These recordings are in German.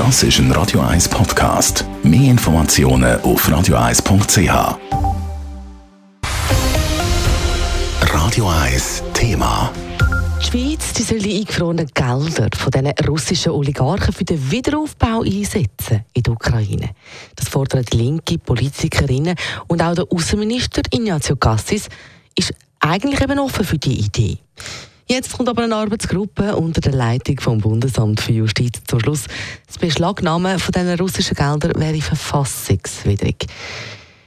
Das ist ein Radio 1 Podcast. Mehr Informationen auf radio1.ch. Radio 1 Thema. Die Schweiz die soll die eingefrorenen Gelder von diesen russischen Oligarchen für den Wiederaufbau einsetzen in der Ukraine. Das fordern die linke Politikerinnen und auch der Außenminister Ignazio Cassis ist eigentlich eben offen für die Idee. Jetzt kommt aber eine Arbeitsgruppe unter der Leitung vom Bundesamt für Justiz zum Schluss. Das Beschlagnahmen von diesen russischen Geldern wäre verfassungswidrig.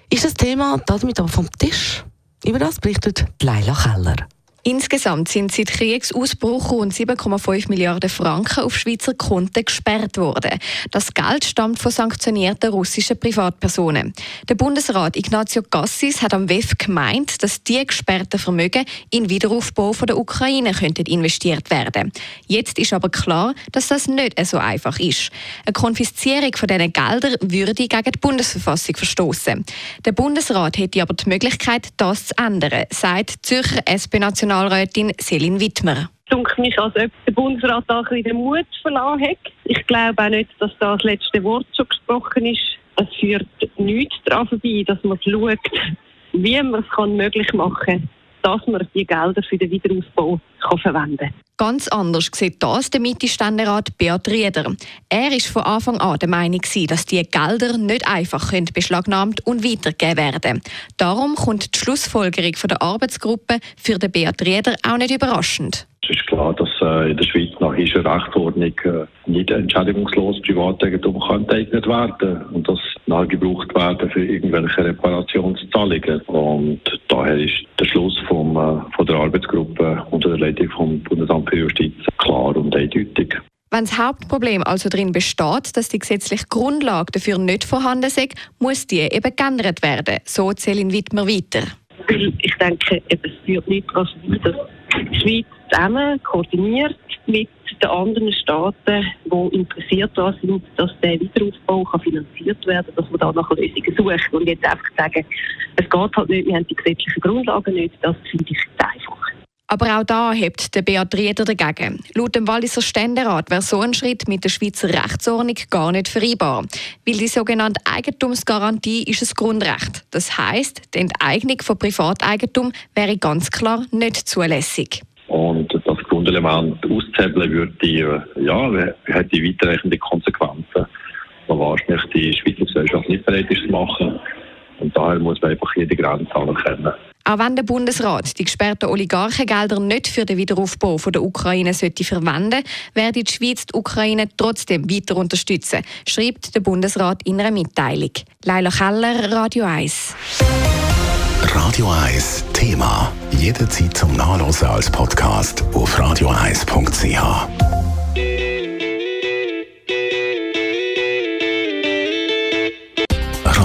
Ist das Thema damit aber vom Tisch? Über das berichtet Leila Keller. Insgesamt sind seit Kriegsausbruch rund 7,5 Milliarden Franken auf Schweizer Konten gesperrt worden. Das Geld stammt von sanktionierten russischen Privatpersonen. Der Bundesrat Ignazio Gassis hat am WEF gemeint, dass die gesperrten Vermögen in Wiederaufbau von der Ukraine könnten investiert werden. Jetzt ist aber klar, dass das nicht so einfach ist. Eine Konfiszierung von diesen Geldern würde gegen die Bundesverfassung verstoßen. Der Bundesrat hätte aber die Möglichkeit, das zu ändern, sagt Zürcher SP-National Nationalrätin Selin Wittmer. Es mich, als ob der Bundesrat da ein bisschen den Mut verloren hat. Ich glaube auch nicht, dass da das letzte Wort schon gesprochen ist. Es führt nichts daran vorbei, dass man schaut, wie man es möglich machen kann, dass man die Gelder für den Wiederaufbau kann verwenden kann. Ganz anders sieht das der Mitte-Ständerat Beat Rieder. Er war von Anfang an der Meinung, dass die Gelder nicht einfach beschlagnahmt und weitergegeben werden Darum kommt die Schlussfolgerung der Arbeitsgruppe für den Beat Rieder auch nicht überraschend. Es ist klar, dass äh, in der Schweiz nach dieser Rechtsordnung äh, nicht entschädigungslos Privateigentum enteignet werden und das nachgebraucht werden für irgendwelche Reparationszahlungen. Und daher ist der Schluss äh, von der Arbeitsgruppe unter der Leitung vom Bundesamt für Justiz klar und eindeutig. Wenn das Hauptproblem also darin besteht, dass die gesetzliche Grundlage dafür nicht vorhanden ist, muss die eben geändert werden. So Celine Wittmer weiter. Ich denke, es führt nicht daran dass die Schweiz zusammen koordiniert mit den anderen Staaten, die interessiert daran sind, dass der Wiederaufbau kann finanziert werden kann, dass man da nach Lösungen sucht. Und jetzt einfach sagen, es geht halt nicht, wir haben die gesetzlichen Grundlagen nicht, das finde ich einfach. Aber auch da hebt der Beat Rieder dagegen. Laut dem Walliser Ständerat wäre so ein Schritt mit der Schweizer Rechtsordnung gar nicht vereinbar. Weil die sogenannte Eigentumsgarantie ist ein Grundrecht. Das heisst, die Enteignung von Privateigentum wäre ganz klar nicht zulässig. Und das Grundelement auszuhebeln würde, ja, hätte weitreichende Konsequenzen, die wahrscheinlich die Schweizer Gesellschaft nicht bereit ist zu machen. Und daher muss man einfach jede Grenze anerkennen. Auch wenn der Bundesrat die gesperrten Oligarchengelder nicht für den Wiederaufbau von der Ukraine sollte verwenden, werde die Schweiz die Ukraine trotzdem weiter unterstützen, schreibt der Bundesrat in einer Mitteilung. Leila Keller, Radio 1. Radio 1 Thema. Jederzeit zum Nachlesen als Podcast auf radio1.ch.